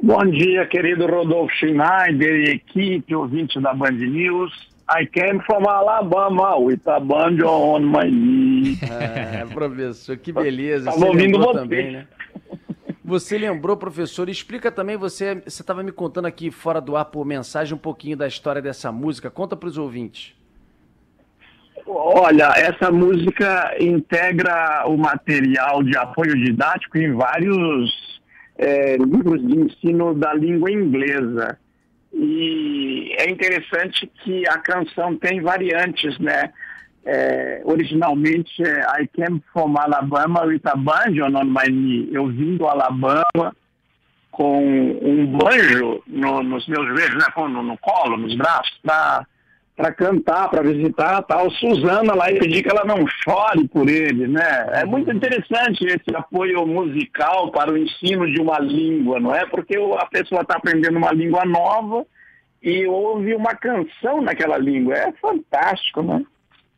Bom dia, querido Rodolfo Schneider e equipe, ouvinte da Band News. I came from Alabama with a band on my knee. É, professor, que beleza. Estava ouvindo você. Também, né? Você lembrou, professor, explica também, você você estava me contando aqui fora do ar por mensagem um pouquinho da história dessa música. Conta para os ouvintes. Olha, essa música integra o material de apoio didático em vários é, livros de ensino da língua inglesa. E é interessante que a canção tem variantes, né? É, originalmente é I came from Alabama with a banjo on my knee. Eu vim do Alabama com um banjo no, nos meus joelhos, né? No, no colo, nos braços, para para cantar, para visitar tal Suzana lá e pedir que ela não chore por ele, né? É muito interessante esse apoio musical para o ensino de uma língua, não é? Porque a pessoa está aprendendo uma língua nova e ouve uma canção naquela língua. É fantástico, né?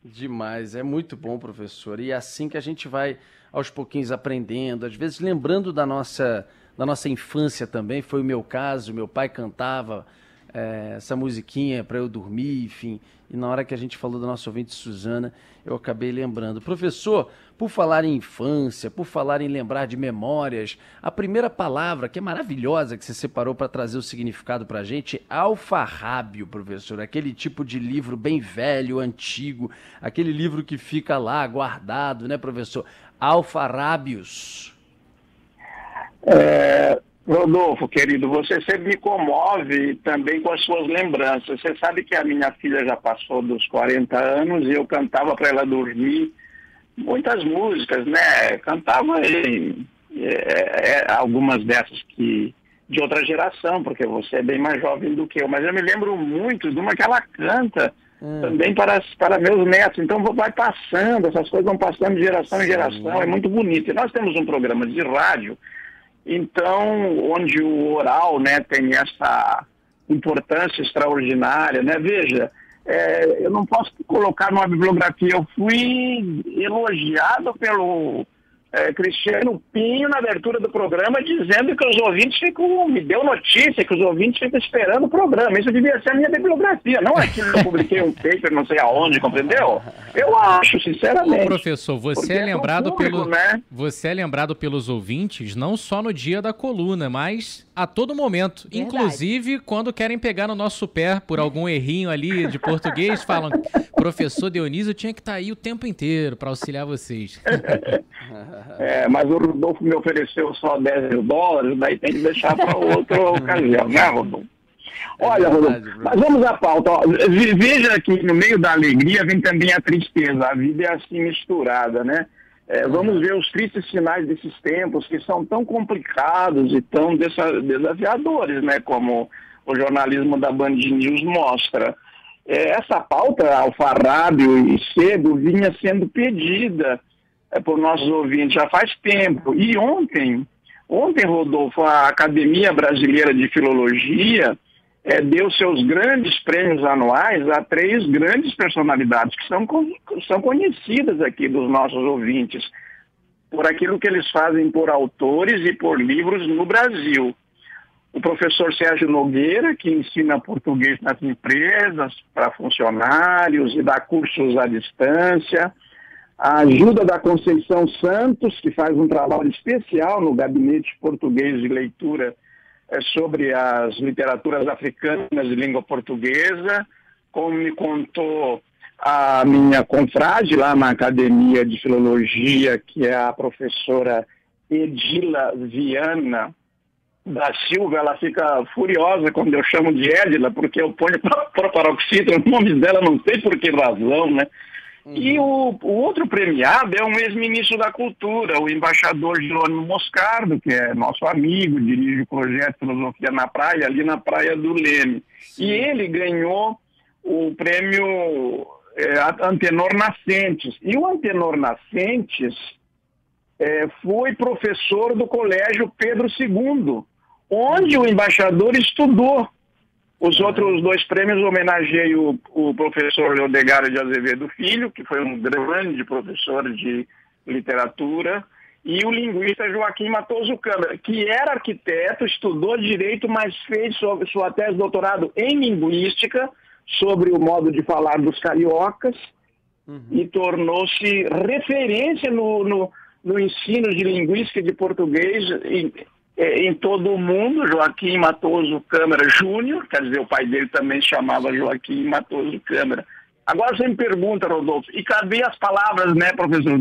Demais, é muito bom, professor. E é assim que a gente vai aos pouquinhos aprendendo, às vezes lembrando da nossa da nossa infância também, foi o meu caso, meu pai cantava é, essa musiquinha para eu dormir, enfim. E na hora que a gente falou da nossa ouvinte Suzana, eu acabei lembrando. Professor, por falar em infância, por falar em lembrar de memórias, a primeira palavra que é maravilhosa que você separou para trazer o significado para a gente é alfarrábio, professor. Aquele tipo de livro bem velho, antigo, aquele livro que fica lá guardado, né, professor? Alfarrábios. É, Rodolfo, querido, você sempre me comove também com as suas lembranças. Você sabe que a minha filha já passou dos 40 anos e eu cantava para ela dormir muitas músicas, né? Cantava em, é, é, algumas dessas que de outra geração, porque você é bem mais jovem do que eu, mas eu me lembro muito de uma que ela canta hum. também para, para meus netos. Então vai passando, essas coisas vão passando de geração em geração, é muito bonito. E nós temos um programa de rádio então, onde o oral né, tem essa importância extraordinária, né? Veja, é, eu não posso colocar numa bibliografia, eu fui elogiado pelo é, Cristiano Pinho na abertura do programa dizendo que os ouvintes ficam, me deu notícia que os ouvintes ficam esperando o programa. Isso devia ser a minha bibliografia, não é que eu publiquei um paper não sei aonde, compreendeu? Eu acho, sinceramente. Ô, professor, você é lembrado público, pelo, né? você é lembrado pelos ouvintes não só no dia da coluna, mas a todo momento, Verdade. inclusive quando querem pegar no nosso pé por algum errinho ali de português, falam: "Professor Dionísio tinha que estar tá aí o tempo inteiro para auxiliar vocês". É, mas o Rodolfo me ofereceu só 10 mil dólares, daí tem que deixar para outra ocasião, né, Rodolfo? Olha, Rodolfo, mas vamos à pauta. Ó. Veja que no meio da alegria vem também a tristeza. A vida é assim misturada, né? É, vamos ver os tristes sinais desses tempos que são tão complicados e tão desafiadores, né? Como o jornalismo da Band News mostra. É, essa pauta, Alfarrábio e Cedo, vinha sendo pedida é, por nossos ouvintes já faz tempo. E ontem, ontem, Rodolfo, a Academia Brasileira de Filologia é, deu seus grandes prêmios anuais a três grandes personalidades que são, são conhecidas aqui dos nossos ouvintes, por aquilo que eles fazem por autores e por livros no Brasil. O professor Sérgio Nogueira, que ensina português nas empresas, para funcionários e dá cursos à distância a ajuda da Conceição Santos, que faz um trabalho especial no Gabinete Português de Leitura é, sobre as literaturas africanas de língua portuguesa, como me contou a minha confrade lá na Academia de Filologia, que é a professora Edila Viana da Silva, ela fica furiosa quando eu chamo de Edila, porque eu ponho para paroxítona o nome dela, não sei por que razão, né? Uhum. E o, o, outro premiado é um ex-ministro da Cultura, o embaixador Jerônimo Moscardo, que é nosso amigo, dirige o projeto Filosofia na Praia, ali na Praia do Leme. Sim. E ele ganhou o prêmio é, Antenor Nascentes. E o Antenor Nascentes é, foi professor do Colégio Pedro II, onde o embaixador estudou. Os outros dois prêmios homenageei o, o professor Leodegário de Azevedo Filho, que foi um grande professor de literatura, e o linguista Joaquim Matoso Câmara, que era arquiteto, estudou direito, mas fez sua, sua tese de doutorado em linguística, sobre o modo de falar dos cariocas, uhum. e tornou-se referência no, no, no, ensino de linguística de português em, é, em todo o mundo. Joaquim Matoso Câmara Júnior, quer dizer, o pai dele também se chamava Joaquim Matoso Câmara. Agora você me pergunta, Rodolfo, e cadê as palavras, né, professor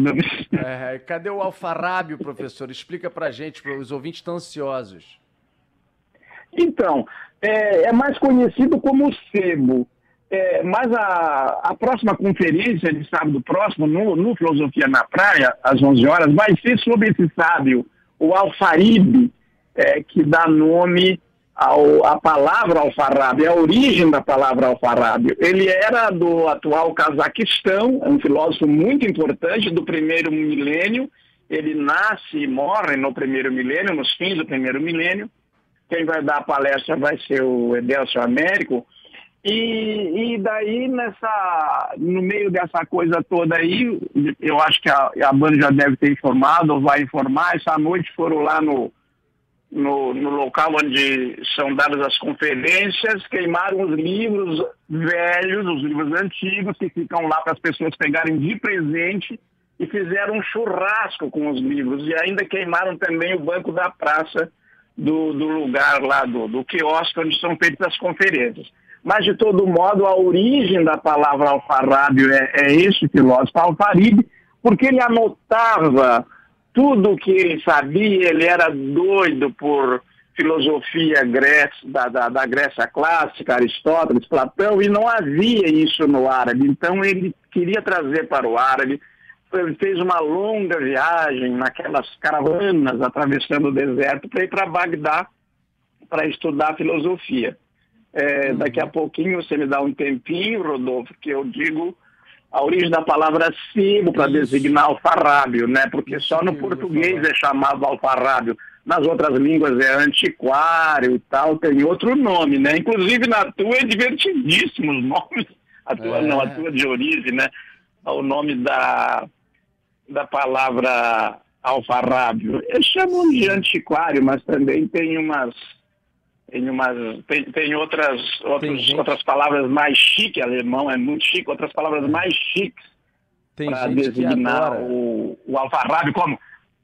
É, cadê o alfarrábio, professor? Explica pra gente, os ouvintes estão ansiosos. Então, é, é mais conhecido como sebo. É, mas a, a próxima conferência de sábado próximo, no, no, Filosofia na Praia, às 11 horas, vai ser sobre esse sábio, o Alfaribe, é, que dá nome ao, a palavra alfarrábio, a origem da palavra alfarrábio. Ele era do atual Cazaquistão, é um filósofo muito importante do primeiro milênio. Ele nasce e morre no primeiro milênio, nos fins do primeiro milênio. Quem vai dar a palestra vai ser o Edelcio Américo. E, e daí, nessa, no meio dessa coisa toda aí, eu acho que a, a banda já deve ter informado, ou vai informar, essa noite foram lá no, no, no, local onde são dadas as conferências, queimaram os livros velhos, os livros antigos, que ficam lá para as pessoas pegarem de presente, e fizeram um churrasco com os livros. E ainda queimaram também o banco da praça do, do lugar lá, do, do quiosque onde são feitas as conferências. Mas, de todo modo, a origem da palavra alfarrábio é, é esse filósofo Alfaribe, porque ele anotava tudo o que ele sabia, ele era doido por filosofia Grécia, da, da, da, Grécia clássica, Aristóteles, Platão, e não havia isso no árabe. Então ele queria trazer para o árabe. Ele fez uma longa viagem naquelas caravanas atravessando o deserto para ir para Bagdá para estudar filosofia. É, daqui a pouquinho você me dá um tempinho, Rodolfo, que eu digo a origem da palavra sebo para designar alfarrábio, né? Porque só no português é chamado alfarrábio. Nas outras línguas é antiquário e tal, tem outro nome, né? Inclusive na tua é divertidíssimo os nomes. A tua é. não, a tua de origem, né? O nome da, da palavra alfarrábio. Eles chamam de antiquário, mas também tem umas tem, umas, tem, tem outras, outros, tem outras palavras mais chiques, alemão é muito chique, outras palavras é. mais chiques para designar o, o alfarrábio como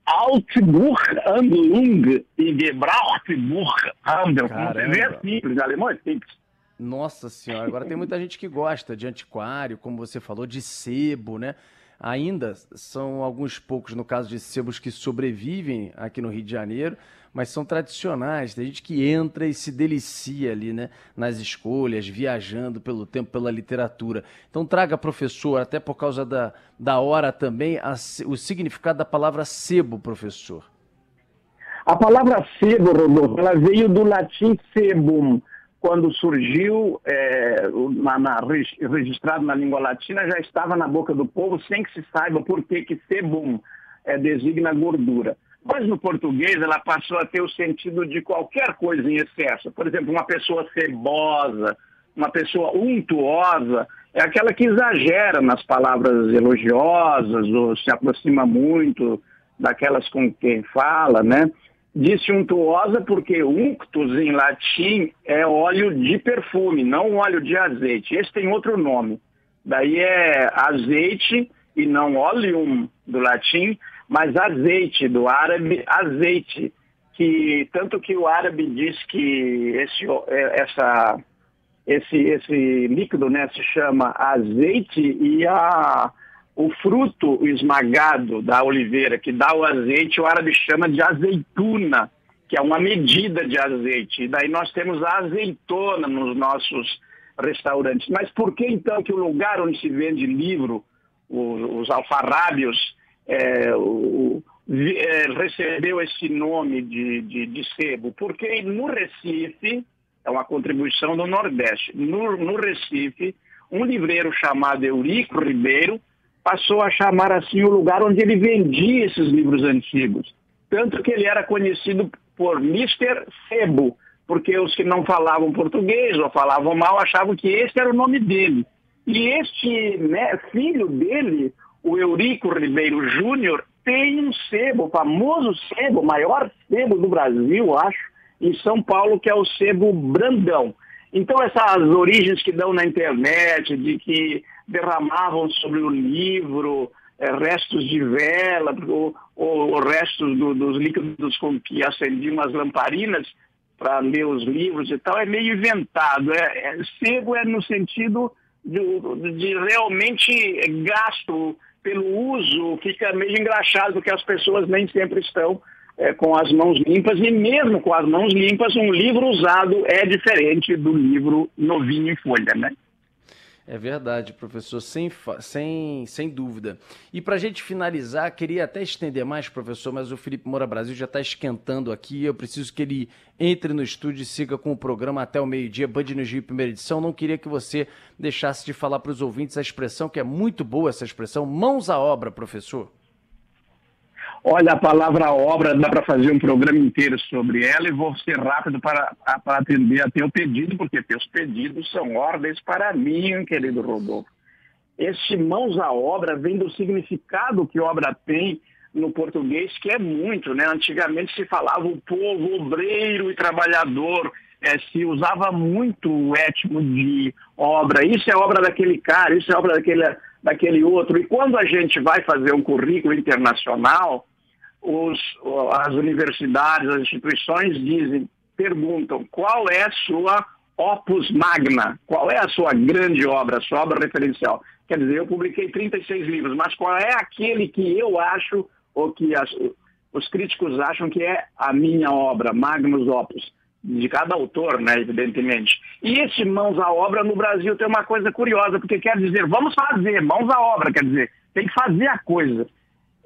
Altbuchhandlung e Gebrauchtbuchhandel. É simples, alemão é simples. Nossa senhora, agora tem muita gente que gosta de antiquário, como você falou, de sebo, né? Ainda são alguns poucos, no caso de sebos, que sobrevivem aqui no Rio de Janeiro, mas são tradicionais. Tem gente que entra e se delicia ali, né? Nas escolhas, viajando pelo tempo, pela literatura. Então traga, professor, até por causa da, da hora também, a, o significado da palavra sebo, professor. A palavra sebo, Rodolfo, ela veio do latim sebum, quando surgiu é, na, na, registrado na língua latina, já estava na boca do povo sem que se saiba por que, que sebum é, designa gordura. Mas no português ela passou a ter o sentido de qualquer coisa em excesso. Por exemplo, uma pessoa cebosa, uma pessoa untuosa, é aquela que exagera nas palavras elogiosas ou se aproxima muito daquelas com quem fala, né? Disse untuosa porque unctus em latim é óleo de perfume, não óleo de azeite. Esse tem outro nome. Daí é azeite e não oleum do latim, mas azeite do árabe, azeite. Que, tanto que o árabe diz que esse, é, essa, esse, esse líquido né, se chama azeite e a, o fruto esmagado da oliveira, que dá o azeite, o árabe chama de azeituna, que é uma medida de azeite. E daí nós temos a azeitona nos nossos restaurantes. Mas por que então que o lugar onde se vende livro, os, os alfarrábios, é, o, é, recebeu esse nome de, de, de sebo? Porque no Recife, é uma contribuição do Nordeste. No, no Recife, um livreiro chamado Eurico Ribeiro passou a chamar assim o lugar onde ele vendia esses livros antigos. Tanto que ele era conhecido por Mr. Sebo, porque os que não falavam português ou falavam mal achavam que esse era o nome dele. E este né, filho dele, o Eurico Ribeiro Júnior, tem um sebo, o famoso sebo, o maior sebo do Brasil, acho, em São Paulo, que é o sebo Brandão. Então essas origens que dão na internet, de que derramavam sobre o livro é, restos de vela, ou, ou restos do, dos líquidos com que acendiam as lamparinas para ler os livros e tal, é meio inventado. É, é, cego é no sentido de, de realmente gasto pelo uso, fica meio engraxado, porque as pessoas nem sempre estão é, com as mãos limpas, e mesmo com as mãos limpas, um livro usado é diferente do livro novinho em folha, né? É verdade, professor, sem, sem, sem dúvida. E para a gente finalizar, queria até estender mais, professor, mas o Felipe Moura Brasil já está esquentando aqui. Eu preciso que ele entre no estúdio e siga com o programa até o meio-dia, Band News Rio, primeira edição. Não queria que você deixasse de falar para os ouvintes a expressão, que é muito boa essa expressão, mãos à obra, professor. Olha, a palavra obra dá para fazer um programa inteiro sobre ela e vou ser rápido para, para atender a teu pedido, porque teus pedidos são ordens para mim, querido Rodolfo. Este mãos à obra vem do significado que obra tem no português, que é muito, né? Antigamente se falava o povo obreiro e trabalhador, é, se usava muito o étimo de obra. Isso é obra daquele cara, isso é obra daquele, daquele outro. E quando a gente vai fazer um currículo internacional, os, as universidades, as instituições dizem, perguntam qual é a sua opus magna, qual é a sua grande obra, a sua obra referencial. Quer dizer, eu publiquei 36 livros, mas qual é aquele que eu acho, ou que as, os críticos acham que é a minha obra, magnus opus, de cada autor, né, evidentemente. E esse mãos à obra no Brasil tem uma coisa curiosa, porque quer dizer, vamos fazer, mãos à obra, quer dizer, tem que fazer a coisa.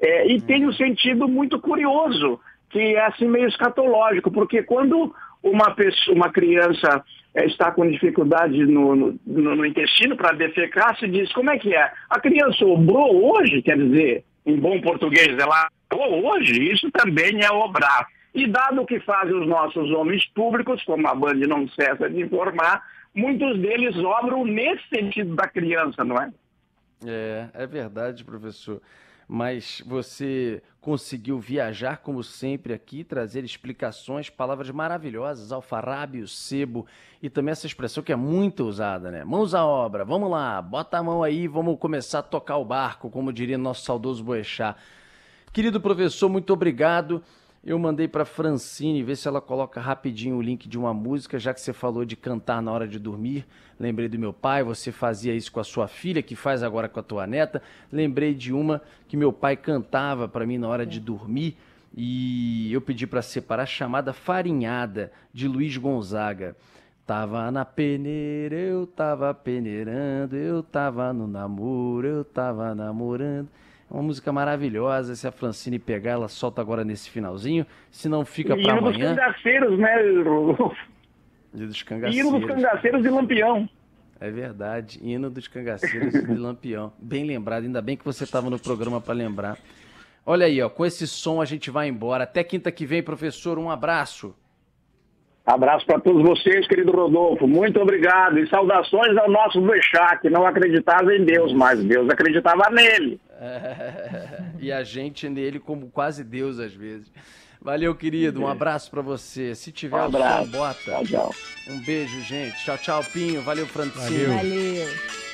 É, e tem um sentido muito curioso, que é assim meio escatológico, porque quando uma, pessoa, uma criança é, está com dificuldade no, no, no intestino para defecar, se diz, como é que é? A criança obrou hoje, quer dizer, em bom português, ela obrou hoje, isso também é obrar. E dado o que fazem os nossos homens públicos, como a Band não cessa de informar, muitos deles obram nesse sentido da criança, não é? É, é verdade, professor mas você conseguiu viajar como sempre aqui, trazer explicações, palavras maravilhosas, alfarrábio, sebo e também essa expressão que é muito usada, né? Mãos à obra, vamos lá, bota a mão aí, vamos começar a tocar o barco, como diria nosso saudoso Boechat. Querido professor, muito obrigado. Eu mandei para Francine ver se ela coloca rapidinho o link de uma música, já que você falou de cantar na hora de dormir. Lembrei do meu pai, você fazia isso com a sua filha, que faz agora com a tua neta. Lembrei de uma que meu pai cantava para mim na hora de dormir e eu pedi para separar chamada Farinhada de Luiz Gonzaga. Tava na peneira, eu tava peneirando, eu tava no namoro, eu tava namorando. Uma música maravilhosa. Se a Francine pegar, ela solta agora nesse finalzinho. Se não, fica para amanhã. Hino dos cangaceiros, né, Rodolfo? Hino dos cangaceiros. Hino dos cangaceiros de Lampião. É verdade, hino dos cangaceiros de Lampião. Bem lembrado, ainda bem que você estava no programa para lembrar. Olha aí, ó, com esse som a gente vai embora. Até quinta que vem, professor, um abraço. Abraço para todos vocês, querido Rodolfo. Muito obrigado. E saudações ao nosso Bechá, que não acreditava em Deus, mas Deus acreditava nele. É, e a gente nele como quase Deus às vezes. Valeu, querido. Um abraço para você. Se tiver um abraço. bota. Tchau, tchau. Um beijo, gente. Tchau, tchau, Pinho. Valeu, Francine. Valeu. Valeu.